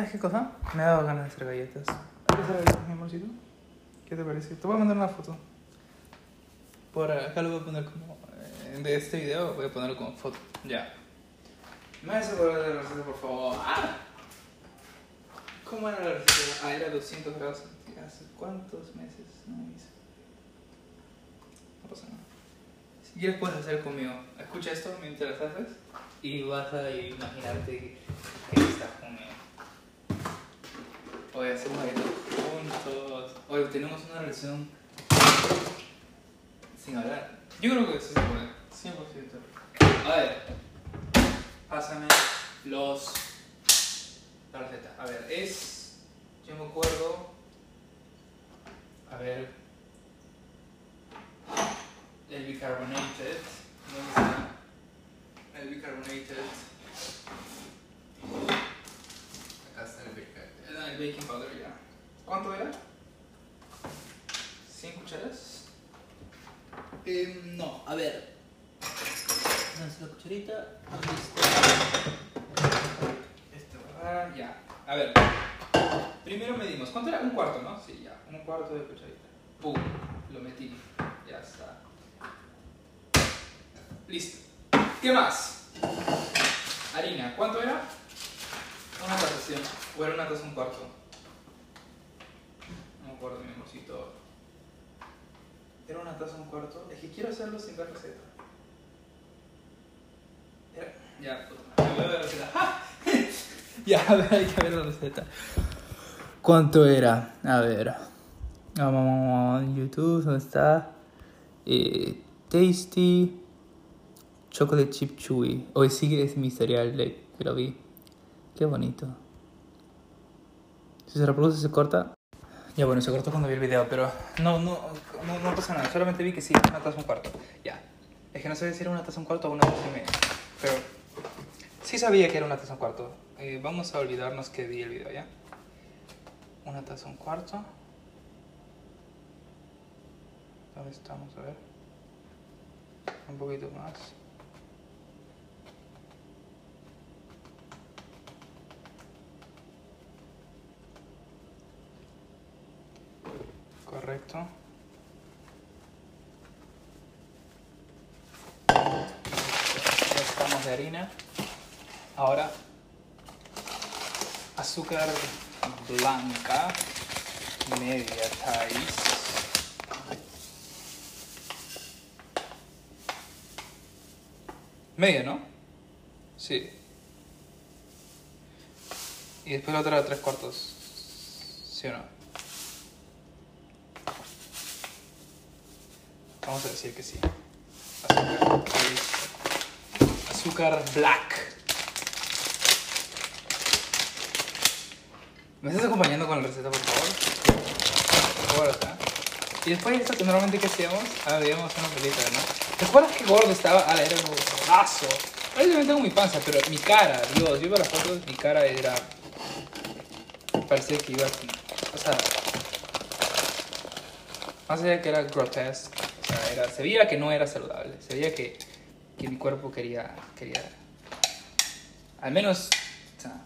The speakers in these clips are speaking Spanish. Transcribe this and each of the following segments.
¿Sabes qué cosa? Me ha dado ganas de hacer galletas. ¿Quieres hacer galletas, mi amorcito? ¿Qué te parece? Te voy a mandar una foto. Por acá lo voy a poner como. eh, De este video voy a ponerlo como foto. Ya. ¿Me vas a acordar de la receta, por favor? ¡Ah! ¿Cómo era la receta? Ah, era 200 grados. ¿Hace cuántos meses no hice? No pasa nada. Si quieres puedes hacer conmigo. Escucha esto mientras haces y vas a imaginarte que estás conmigo. Hoy hacemos galletas juntos. Hoy tenemos una relación sin hablar. Yo creo que sí se puede. 100%. A ver. Pásame los... La receta. A ver, es... Yo me acuerdo... A ver... El bicarbonated. ¿Dónde está? El bicarbonated. Acá está el baking, powder ya. ¿Cuánto era? ¿100 cucharas? Eh, no, a ver. ¿Dónde está la cucharita? ¿Dónde está? Esto va, ya. A ver. Primero medimos. ¿Cuánto era? Un cuarto, ¿no? Sí, ya. Un cuarto de cucharita. Pum. Lo metí. Ya está. Listo. ¿Qué más? Harina. ¿Cuánto era? Una taza, O era una taza un cuarto. Acuerdo, mi amorcito. Era una taza un cuarto. Es que quiero hacerlo sin ver receta. Era... Ya, puta a ver. ¡Ah! ya, a ver, hay que ver la receta. ¿Cuánto era? A ver. Vamos a YouTube, ¿dónde está? Eh, tasty Chocolate Chip Chewy. Hoy sigue es mi cereal que lo vi. Qué bonito. Si se reproduce, se corta. Ya bueno, se cortó cuando vi el video, pero no, no, no, no pasa nada. Solamente vi que sí, una taza un cuarto. Ya. Es que no sé si era una taza un cuarto o una taza y media. Pero sí sabía que era una taza un cuarto. Eh, vamos a olvidarnos que vi el video, ¿ya? Una taza un cuarto. ¿Dónde estamos? A ver. Un poquito más. Ya estamos de harina. Ahora, azúcar blanca, media taíz. Media, ¿no? Sí. Y después la otra tres cuartos. ¿Sí o no? Vamos a decir que sí. Azúcar. Azúcar black. ¿Me estás acompañando con la receta, por favor? Por favor. Y después de esto, normalmente que hacíamos, ah, veíamos una película, ¿no? ¿Te acuerdas que gordo estaba? Ah, era un gordazo. Tengo mi panza, pero mi cara, Dios, yo veo las fotos, mi cara era... Parecía que iba así. O sea... Más allá que era grotesque, sea, era, se veía que no era saludable, se veía que, que mi cuerpo quería, quería, al menos, o sea,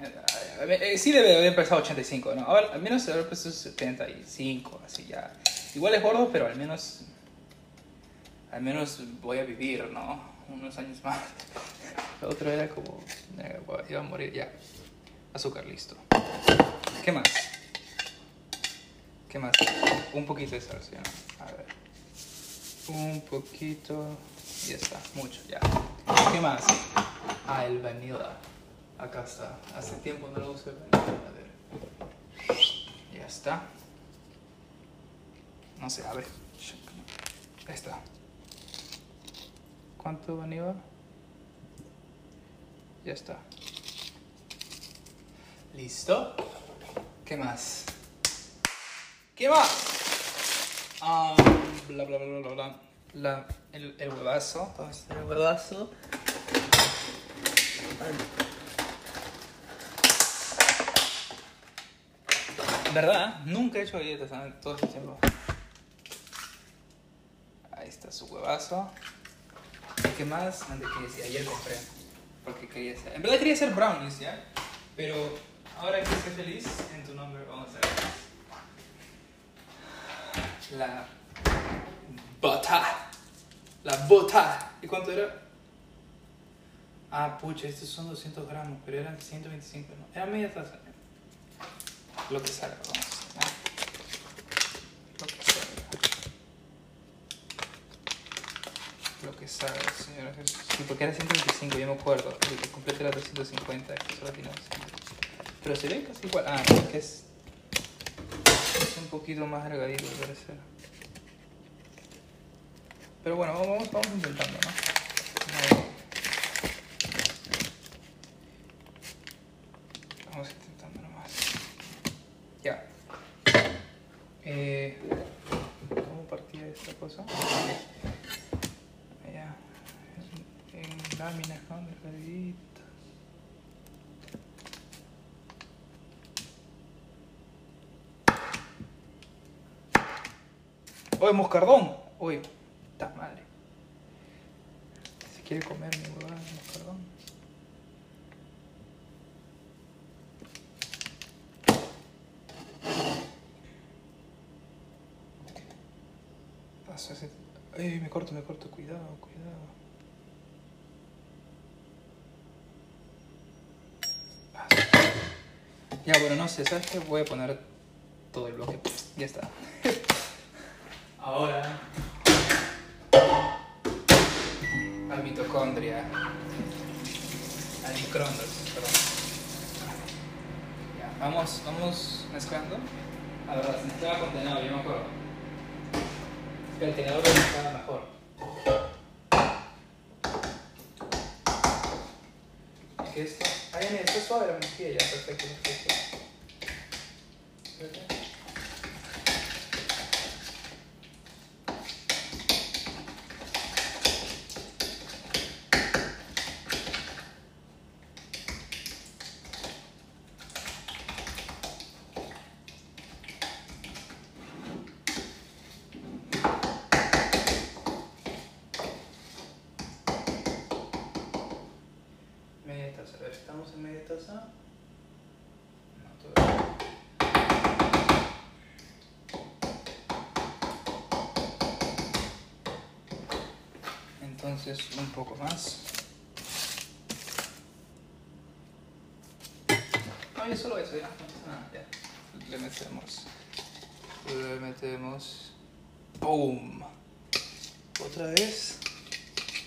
eh, eh, sí debe haber pesado 85, ¿no? Ahora, al menos debe haber pesado 75, así ya. Igual es gordo, pero al menos, al menos voy a vivir, ¿no? Unos años más. Lo otro era como, eh, iba a morir ya. Azúcar, listo. ¿Qué más? ¿Qué más? Un poquito de sal, ¿sí? A ver. Un poquito. Ya está, mucho, ya. ¿Qué más? Ah, el vanilla. Acá está. Hace tiempo no lo uso el vanilla. A ver. Ya está. No sé, a ver. Ahí está. ¿Cuánto vanilla? Ya está. ¿Listo? ¿Qué más? ¿Qué más? Ah, bla, bla, bla, bla, bla. La, el, el huevazo. ¿Dónde está el huevazo? ¿Verdad? Nunca he hecho galletas en todo este tiempo. Ahí está su huevazo. ¿Qué más? Antes que decía, ayer compré. Porque quería hacer. En verdad quería hacer brownies, ¿ya? Pero ahora que estés feliz en tu nombre, vamos a ver. La bota. La bota. ¿Y cuánto era? Ah, pucha, estos son 200 gramos, pero eran 125, ¿no? Era media taza. Lo que salga, vamos. Lo que salga. Lo que salga, señora Jesús. Sí, porque era 125, yo me acuerdo. El que completo era 250, que solo tiene 200. Pero se ve casi igual. Ah, no, que es, un poquito más delgadito, parece. Pero bueno, vamos, vamos intentando, ¿no? Vamos intentando nomás. Ya. Eh, ¿Cómo partía esta cosa? En, en láminas, ¿no? ¡Oye, moscardón! Uy, ¡ta madre! Si quiere comer mi huevada de moscardón. Ay, me corto, me corto, cuidado, cuidado. Ya, bueno, no sé, ¿sabes qué? Voy a poner todo el bloque. Ya está. Ahora. Al mitocondria. Al microondas, perdón. Ya, vamos, vamos mezclando. A ver, se mezclaba con tenedor, yo me acuerdo. El tenedor lo mezclaba mejor. Es esto. Ay, mira, esto es suave la mantequilla, ya, perfecto, perfecto. Espérate. Media taza, a ver, ¿estamos en media taza? No, todavía. Entonces, un poco más. No, ya solo eso, ya. Nada, ya. Le metemos. Le metemos. ¡Boom! Otra vez.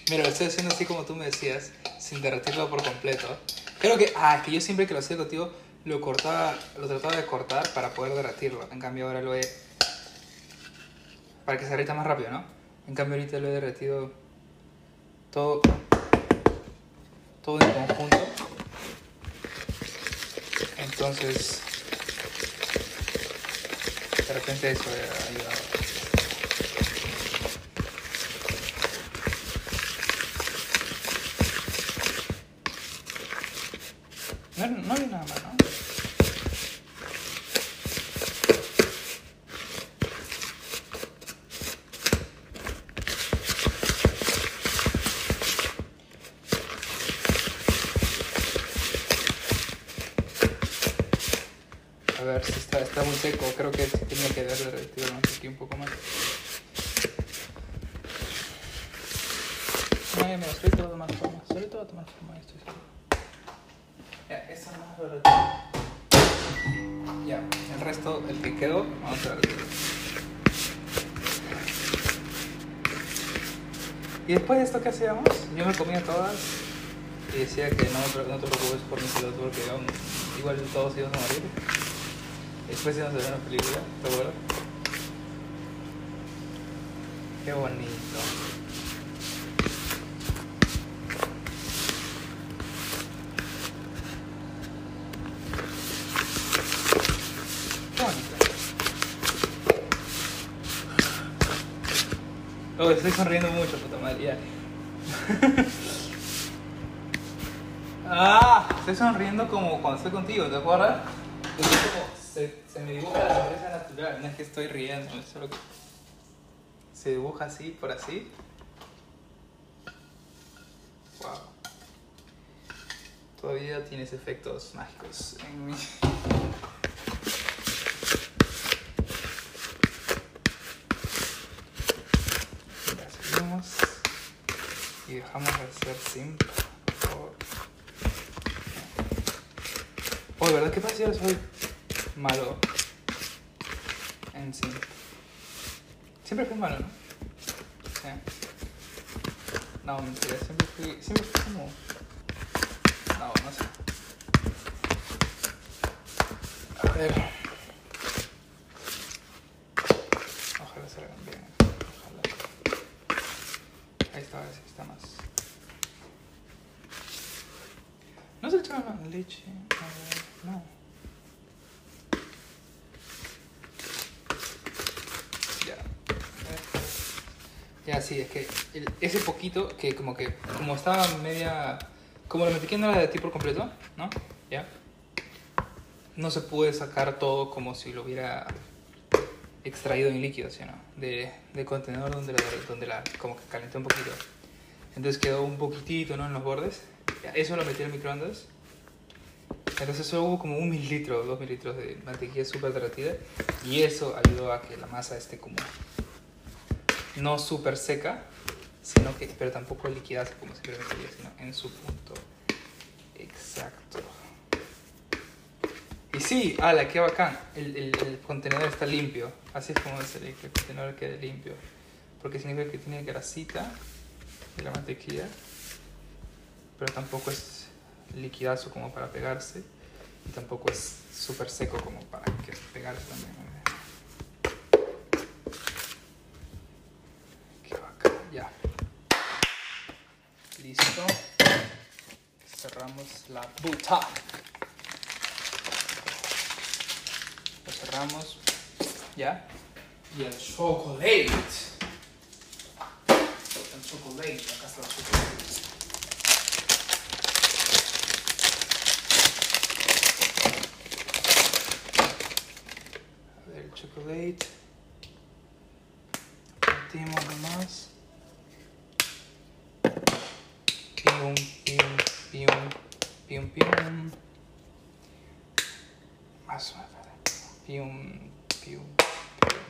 Mira, lo estoy haciendo así como tú me decías, sin derretirlo por completo. Creo que, ah, que yo siempre que lo hacía contigo, lo cortaba, lo trataba de cortar para poder derretirlo. En cambio ahora lo he... Para que se derrita más rápido, ¿no? En cambio ahorita lo he derretido todo... Todo en conjunto. Entonces... De repente eso ha ayudado. No, no hay nada más, ¿no? A ver si está, muy seco. Creo que tenía que darle retiro más aquí un poco más. No, ya me va a tomar forma. Solito va a tomar forma, estoy seguro. Ya, esta no lo retiro. Ya, el resto, el que quedó, vamos a ver. Y después de esto, ¿qué hacíamos? Yo me comía todas y decía que no, no te preocupes por mi salud porque aún- igual todos íbamos a morir. Después íbamos a ver una película, ¿te acuerdas? Qué bonito. Qué bonito. Oh, estoy sonriendo mucho, puta madre, ah, estoy sonriendo como cuando estoy contigo, ¿te acuerdas? Se, se me dibuja la sonrisa natural, no es que estoy riendo, es solo que se dibuja así, por así. Wow. Todavía tienes efectos mágicos en mí. Y dejamos de hacer simp, por favor. Oh, ¿verdad? ¿Qué ahora soy malo en simp? Siempre fui malo, ¿no? Sí. No, mentira, siempre fui, siempre fui como... No, no sé. A ver. Ojalá salgan bien. Ojalá. Ahí está, ahora sí está más. ¿No se echaba leche? A ver, no. Ya. A ver. Ya, sí, es que ese poquito que como que, como estaba media... Como la mantequilla no era de ti por completo, ¿no? Ya. No se puede sacar todo como si lo hubiera extraído en líquido, ¿sí no? De, del contenedor donde la, donde la como que calenté un poquito. Entonces quedó un poquitito, ¿no? En los bordes. Ya, Eso lo metí en el microondas. Entonces solo hubo como un mililitro, dos mililitros de mantequilla súper derretida. Y eso ayudó a que la masa esté como no súper seca, sino que, pero tampoco liquidaza como simplemente sería, sino en su punto exacto. Y sí, ala, qué bacán. El, el, el contenedor está limpio. Así es como se le que el contenedor quede limpio. Porque significa que tiene grasita de la mantequilla, pero tampoco es liquidazo como para pegarse. Y tampoco es súper seco como para que pegarse también. Listo. Cerramos la buta. Lo cerramos. Ya. Y el chocolate. El chocolate. Acá está el chocolate. A ver el chocolate. Partimos nomás. Pium, pium, pium, pium, pium. Más menos. Pium, pium, pium.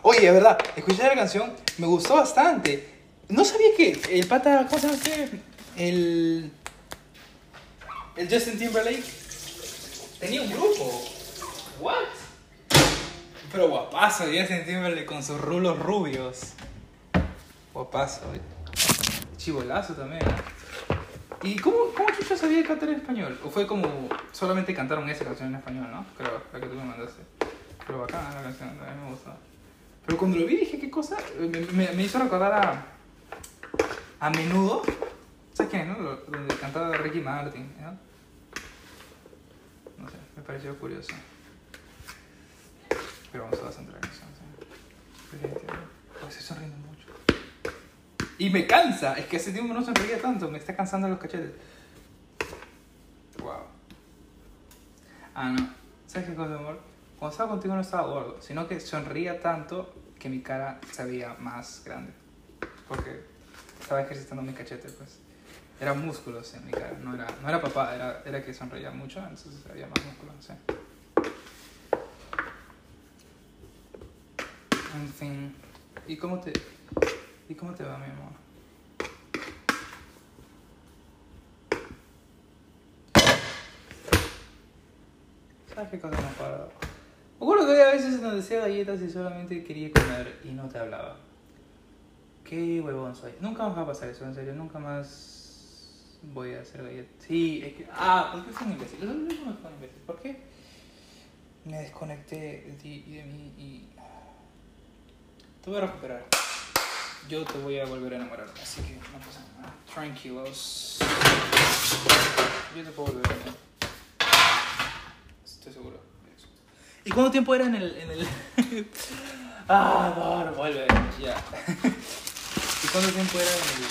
Oye, de verdad, escuché la canción, me gustó bastante. No sabía que el pata, ¿cómo se llama este? El. El Justin Timberlake tenía un grupo. ¿What? Pero guapazo, Justin Timberlake con sus rulos rubios. Guapazo. Chivolazo también. ¿Y cómo, cómo chucha sabía cantar en español? ¿O fue como solamente cantaron esa canción en español, no? Creo, la que tú me mandaste. Pero bacana la canción, a me gustó. Pero cuando lo vi dije, ¿qué cosa? Me, me- hizo recordar a. a menudo. ¿Sabes quién, no? Donde cantaba Ricky Martin, ¿no? No sé, me pareció curioso. Pero vamos a bastante la canción, ¿sí? Oh, estoy sonriendo mucho. Y me cansa, es que hace tiempo no sonreía tanto, me está cansando los cachetes. Wow. Ah, no. ¿Sabes qué cosa, amor? Cuando estaba contigo no estaba gordo, sino que sonría tanto que mi cara se veía más grande. Porque estaba ejercitando mi cachete, pues. Eran músculos en mi cara, no era, no era papá, era, era que sonreía mucho, entonces había más músculos, sí. En fin. ¿Y cómo te, ¿y cómo te va, mi amor? ¿Sabes qué cosa me parado? Me acuerdo que había veces en donde hacía galletas y solamente quería comer y no te hablaba. Qué huevón soy. Nunca más va a pasar eso, en serio. Nunca más voy a hacer galletas. Sí, es que... Ah, ¿por qué fue un imbécil? Lo mismo me fue un imbécil. ¿Por qué? Me desconecté de ti y de mí y... Te voy a recuperar. Yo te voy a volver a enamorar, así que no pasa nada. Tranquilos. Yo te puedo volver a enamorar. Estoy seguro. ¿Y cuánto tiempo era en el... En el... ah, no, vuelve. Ya. ¿Y cuánto tiempo era en el...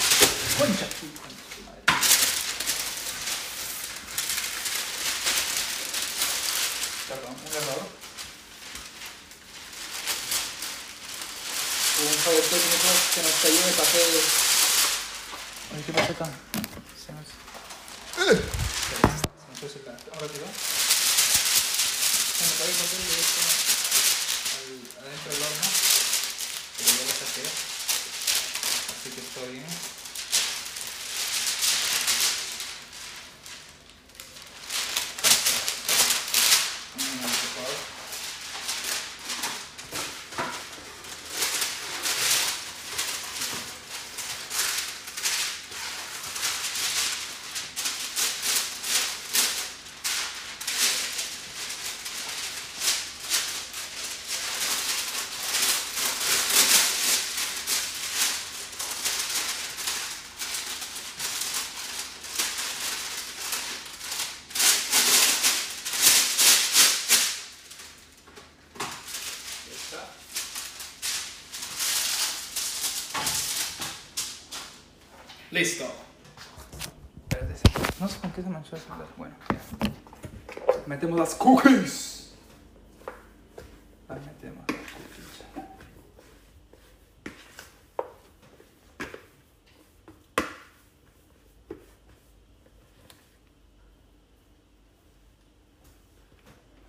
Concha. tu- concha tu madre. Perdón, un error. Un favor que nos cayó de papel. Oye, ¿qué pasa acá? Se nos... Se nos fue ese plan. Ahora rápido. Se me cayó el papel directo al, adentro del horno. Pero ya lo saqué. Así que está bien. Mm, por favor. Ya está. Listo. No sé con qué se manchó el celular. Bueno, ya. Metemos las cookies. Ahí metemos las cookies.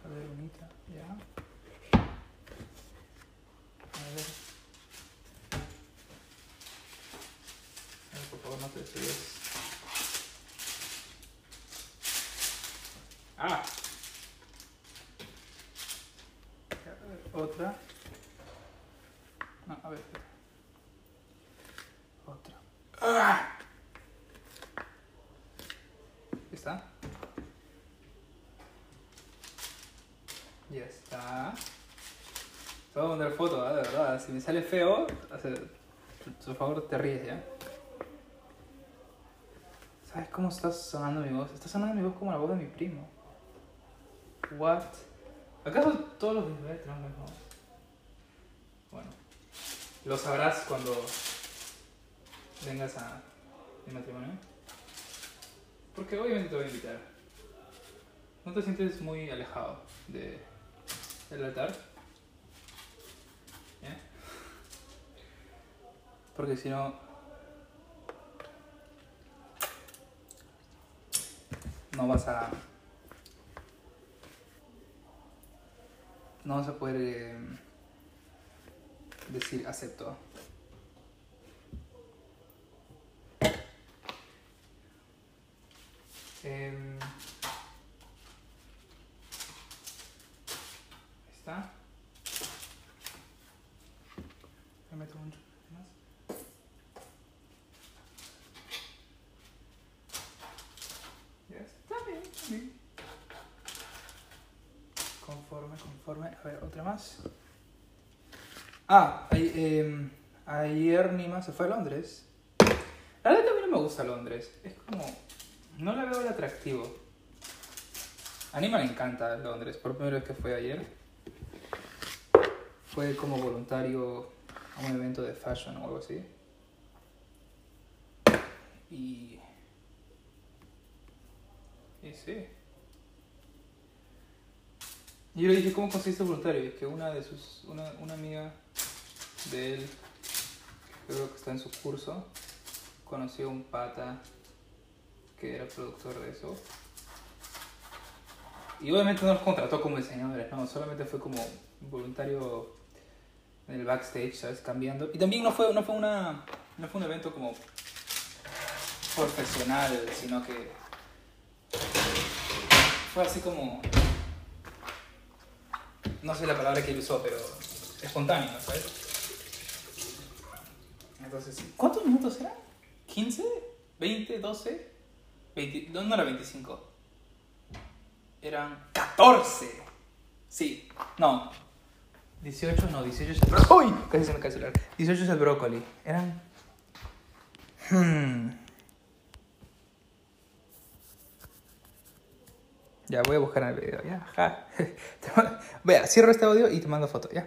A ver, bonita, ya. A ver. A ver, por favor, no te desvíes. Ah. Ya, a ver, Otra. No, a ver. Otra. ¡Ah! ¿Está? Ya está. Te voy a mandar foto, ¿eh? de verdad. Si me sale feo, por favor te ríes, ¿ya? ¿Sabes cómo está sonando mi voz? Está sonando mi voz como la voz de mi primo. What? ¿Acaso todos los videos tenemos voz? Bueno, lo sabrás cuando vengas a mi matrimonio. Porque obviamente te voy a invitar. ¿No te sientes muy alejado de, del altar? ¿Eh? Porque si no... No vas a... No vas a poder eh, decir acepto. Ahí está más. Ya está bien, está bien. A ver, otra más. Ah, ay- em, ayer Nima se fue a Londres. La verdad que a mí no me gusta Londres. Es como... No le veo el atractivo. A Nima le encanta Londres. Por primera vez que fue ayer. Fue como voluntario a un evento de fashion o algo así. Y... Y sí. Y yo le dije, ¿cómo conseguiste voluntario? Y es que una de sus... Una, una amiga de él, creo que está en su curso, conoció a un pata que era productor de eso. Y obviamente no los contrató como diseñadores, no, solamente fue como voluntario en el backstage, ¿sabes? Cambiando. Y también no fue, no fue, una, no fue un evento como profesional, sino que fue así como... No sé la palabra que él usó, pero espontáneo, ¿sabes? Entonces, sí. ¿cuántos minutos eran? ¿15? ¿20? ¿12? 20, no, no era 25. Eran 14. Sí, no. 18, no, 18 es el brócoli. ¡Uy! Casi se me cae el celular. 18 es el brócoli. Eran. Hmm. Ya, voy a buscar en el video, ya. ja. Vea, cierro este audio y te mando foto, ya.